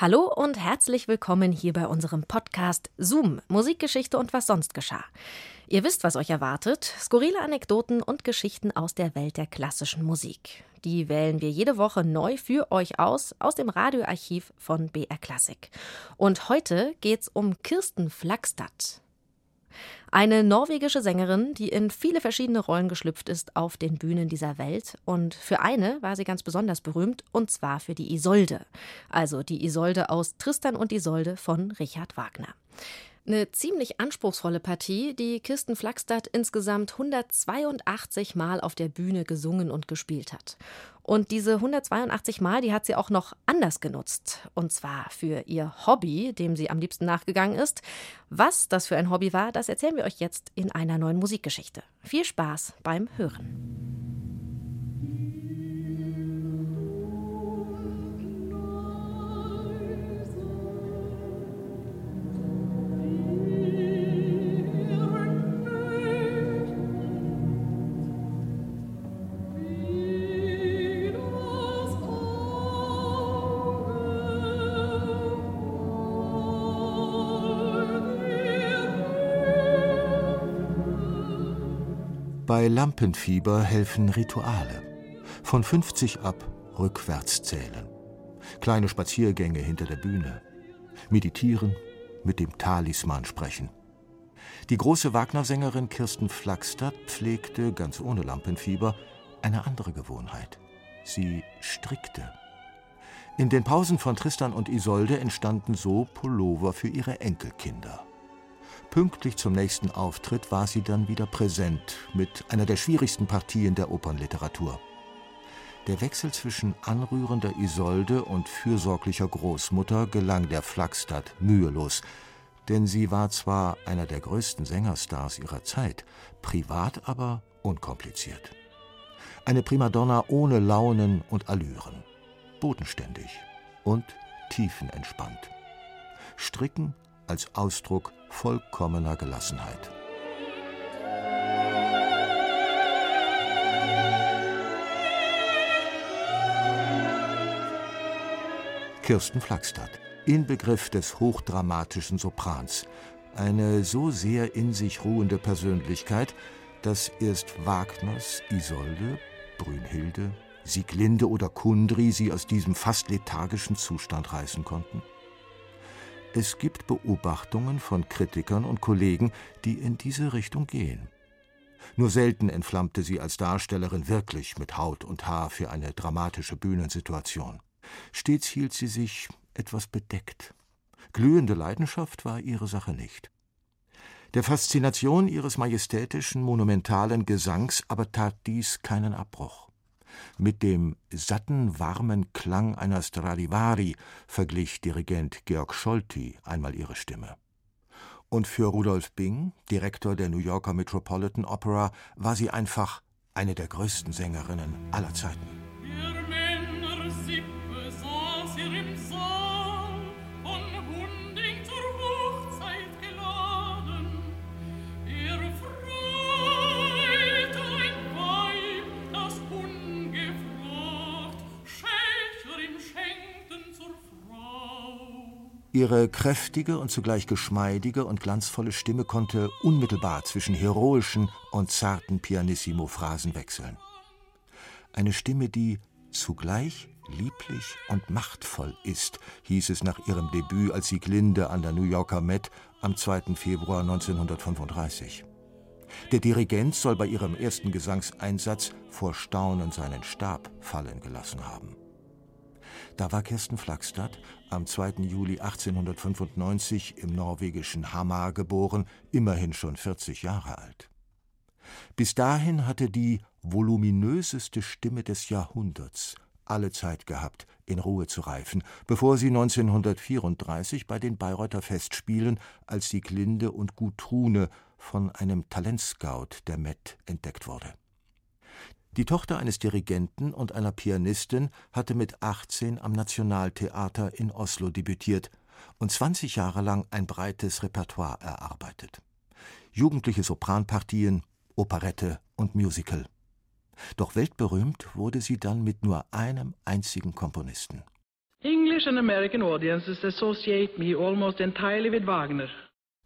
Hallo und herzlich willkommen hier bei unserem Podcast Zoom, Musikgeschichte und was sonst geschah. Ihr wisst, was euch erwartet. Skurrile Anekdoten und Geschichten aus der Welt der klassischen Musik. Die wählen wir jede Woche neu für euch aus, aus dem Radioarchiv von BR Classic. Und heute geht's um Kirsten Flagstad. Eine norwegische Sängerin, die in viele verschiedene Rollen geschlüpft ist auf den Bühnen dieser Welt. Und für eine war sie ganz besonders berühmt, und zwar für die Isolde. Also die Isolde aus Tristan und Isolde von Richard Wagner. Eine ziemlich anspruchsvolle Partie, die Kirsten Flagstad insgesamt 182 Mal auf der Bühne gesungen und gespielt hat. Und diese 182 Mal, die hat sie auch noch anders genutzt. Und zwar für ihr Hobby, dem sie am liebsten nachgegangen ist. Was das für ein Hobby war, das erzählen wir euch jetzt in einer neuen Musikgeschichte. Viel Spaß beim Hören. Bei Lampenfieber helfen Rituale. Von 50 ab rückwärts zählen. Kleine Spaziergänge hinter der Bühne. Meditieren, mit dem Talisman sprechen. Die große Wagner-Sängerin Kirsten Flagstadt pflegte, ganz ohne Lampenfieber, eine andere Gewohnheit. Sie strickte. In den Pausen von Tristan und Isolde entstanden so Pullover für ihre Enkelkinder. Pünktlich zum nächsten Auftritt war sie dann wieder präsent mit einer der schwierigsten Partien der Opernliteratur. Der Wechsel zwischen anrührender Isolde und fürsorglicher Großmutter gelang der Flagstadt mühelos, denn sie war zwar einer der größten Sängerstars ihrer Zeit, privat aber unkompliziert. Eine Primadonna ohne Launen und Allüren, bodenständig und tiefenentspannt. Stricken als Ausdruck vollkommener Gelassenheit. Kirsten Flagstadt, Inbegriff des hochdramatischen Soprans, eine so sehr in sich ruhende Persönlichkeit, dass erst Wagners Isolde, Brünnhilde, Sieglinde oder Kundry sie aus diesem fast lethargischen Zustand reißen konnten? Es gibt Beobachtungen von Kritikern und Kollegen, die in diese Richtung gehen. Nur selten entflammte sie als Darstellerin wirklich mit Haut und Haar für eine dramatische Bühnensituation. Stets hielt sie sich etwas bedeckt. Glühende Leidenschaft war ihre Sache nicht. Der Faszination ihres majestätischen, monumentalen Gesangs aber tat dies keinen Abbruch. Mit dem satten, warmen Klang einer Stradivari verglich Dirigent Georg Scholti einmal ihre Stimme. Und für Rudolf Bing, Direktor der New Yorker Metropolitan Opera, war sie einfach eine der größten Sängerinnen aller Zeiten. Ihre kräftige und zugleich geschmeidige und glanzvolle Stimme konnte unmittelbar zwischen heroischen und zarten Pianissimo-Phrasen wechseln. Eine Stimme, die zugleich lieblich und machtvoll ist, hieß es nach ihrem Debüt als Sieglinde an der New Yorker Met am 2. Februar 1935. Der Dirigent soll bei ihrem ersten Gesangseinsatz vor Staunen seinen Stab fallen gelassen haben. Da war Kirsten Flagstad am 2. Juli 1895 im norwegischen Hamar geboren, immerhin schon 40 Jahre alt. Bis dahin hatte die voluminöseste Stimme des Jahrhunderts alle Zeit gehabt, in Ruhe zu reifen, bevor sie 1934 bei den Bayreuther Festspielen als Sieglinde und Gudrune von einem Talentscout der Met entdeckt wurde. Die Tochter eines Dirigenten und einer Pianistin hatte mit 18 am Nationaltheater in Oslo debütiert und 20 Jahre lang ein breites Repertoire erarbeitet. Jugendliche Sopranpartien, Operette und Musical. Doch weltberühmt wurde sie dann mit nur einem einzigen Komponisten. English and American audiences associate me almost entirely with Wagner.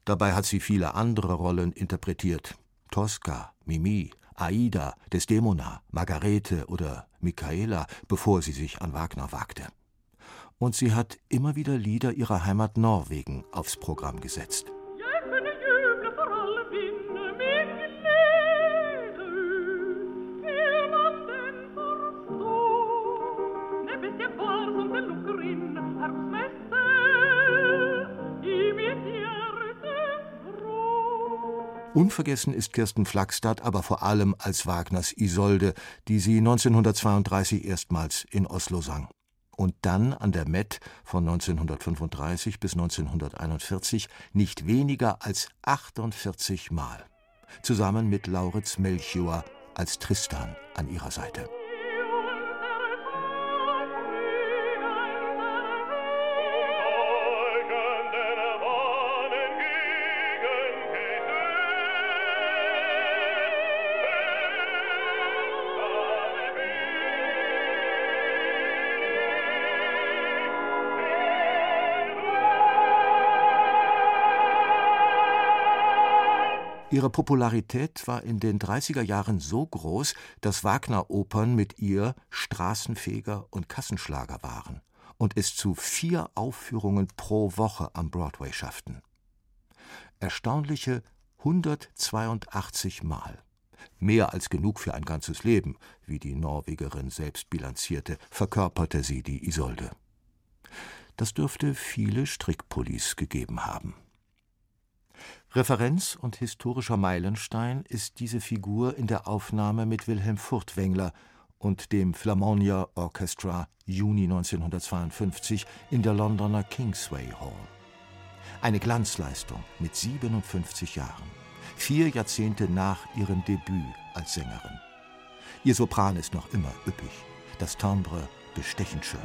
Dabei hat sie viele andere Rollen interpretiert. Tosca, Mimi, Aida, Desdemona, Margarete oder Michaela, bevor sie sich an Wagner wagte. Und sie hat immer wieder Lieder ihrer Heimat Norwegen aufs Programm gesetzt. Unvergessen ist Kirsten Flagstadt aber vor allem als Wagners Isolde, die sie 1932 erstmals in Oslo sang. Und dann an der Met von 1935 bis 1941 nicht weniger als 48 Mal. Zusammen mit Lauritz Melchior als Tristan an ihrer Seite. Ihre Popularität war in den 30er Jahren so groß, dass Wagner-Opern mit ihr Straßenfeger und Kassenschlager waren und es zu vier Aufführungen pro Woche am Broadway schafften. Erstaunliche 182 Mal. Mehr als genug für ein ganzes Leben, wie die Norwegerin selbst bilanzierte, verkörperte sie die Isolde. Das dürfte viele Strickpullis gegeben haben. Referenz und historischer Meilenstein ist diese Figur in der Aufnahme mit Wilhelm Furtwängler und dem Flamonia Orchestra Juni 1952 in der Londoner Kingsway Hall. Eine Glanzleistung mit 57 Jahren, vier Jahrzehnte nach ihrem Debüt als Sängerin. Ihr Sopran ist noch immer üppig, das Timbre bestechend schön.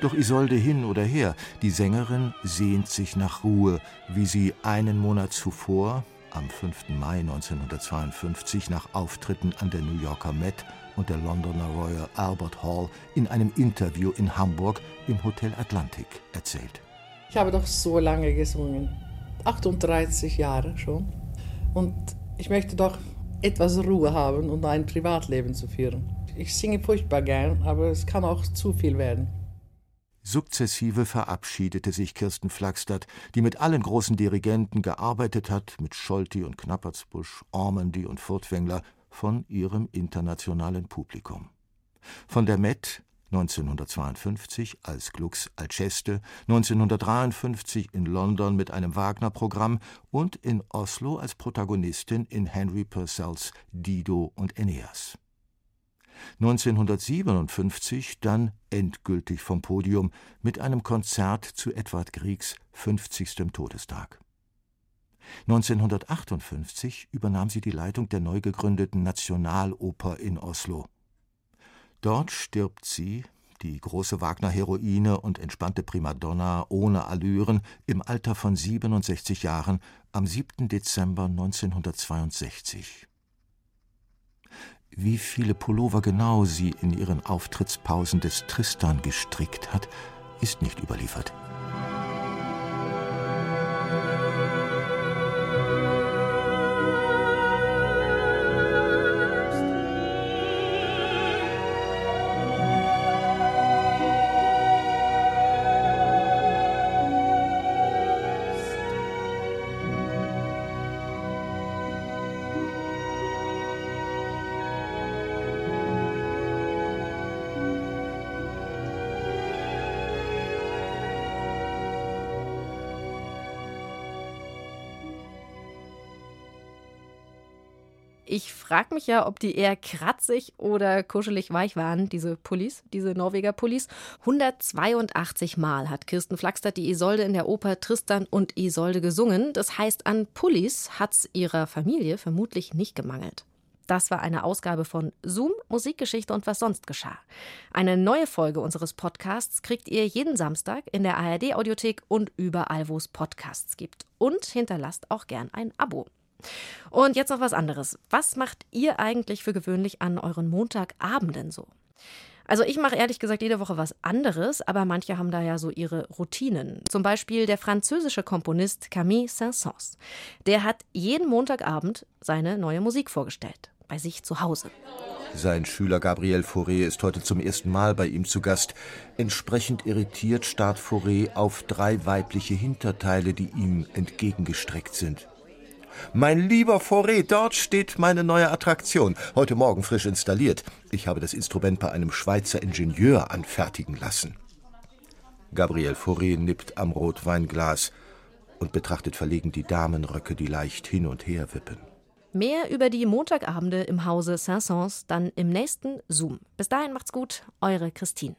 Doch Isolde hin oder her, die Sängerin sehnt sich nach Ruhe, wie sie einen Monat zuvor, am 5. Mai 1952, nach Auftritten an der New Yorker Met und der Londoner Royal Albert Hall in einem Interview in Hamburg im Hotel Atlantic erzählt. Ich habe doch so lange gesungen, 38 Jahre schon. Und ich möchte doch etwas Ruhe haben und ein Privatleben zu führen. Ich singe furchtbar gern, aber es kann auch zu viel werden. Sukzessive verabschiedete sich Kirsten Flagstadt, die mit allen großen Dirigenten gearbeitet hat, mit Scholti und Knappertsbusch, Ormandy und Furtwängler, von ihrem internationalen Publikum. Von der Met 1952 als Glucks Alceste, 1953 in London mit einem Wagner-Programm und in Oslo als Protagonistin in Henry Purcells Dido und Aeneas. 1957 dann endgültig vom Podium mit einem Konzert zu Edward Griegs 50. Todestag. 1958 übernahm sie die Leitung der neu gegründeten Nationaloper in Oslo. Dort stirbt sie, die große Wagner-Heroine und entspannte Primadonna ohne Allüren, im Alter von 67 Jahren am 7. Dezember 1962. Wie viele Pullover genau sie in ihren Auftrittspausen des Tristan gestrickt hat, ist nicht überliefert. Ich frage mich ja, ob die eher kratzig oder kuschelig weich waren, diese Pullis, diese Norweger Pullis. 182 Mal hat Kirsten Flagstadt die Isolde in der Oper Tristan und Isolde gesungen. Das heißt, an Pullis hat es ihrer Familie vermutlich nicht gemangelt. Das war eine Ausgabe von Zoom, Musikgeschichte und was sonst geschah. Eine neue Folge unseres Podcasts kriegt ihr jeden Samstag in der ARD-Audiothek und überall, wo es Podcasts gibt. Und hinterlasst auch gern ein Abo. Und jetzt noch was anderes. Was macht ihr eigentlich für gewöhnlich an euren Montagabenden so? Also ich mache ehrlich gesagt jede Woche was anderes, aber manche haben da ja so ihre Routinen. Zum Beispiel der französische Komponist Camille Saint-Saëns. Der hat jeden Montagabend seine neue Musik vorgestellt, bei sich zu Hause. Sein Schüler Gabriel Fauré ist heute zum ersten Mal bei ihm zu Gast. Entsprechend irritiert starrt Fauré auf drei weibliche Hinterteile, die ihm entgegengestreckt sind. Mein lieber Fauré, dort steht meine neue Attraktion, heute Morgen frisch installiert. Ich habe das Instrument bei einem Schweizer Ingenieur anfertigen lassen. Gabriel Fauré nippt am Rotweinglas und betrachtet verlegen die Damenröcke, die leicht hin und her wippen. Mehr über die Montagabende im Hause Saint-Saëns dann im nächsten Zoom. Bis dahin macht's gut, eure Christine.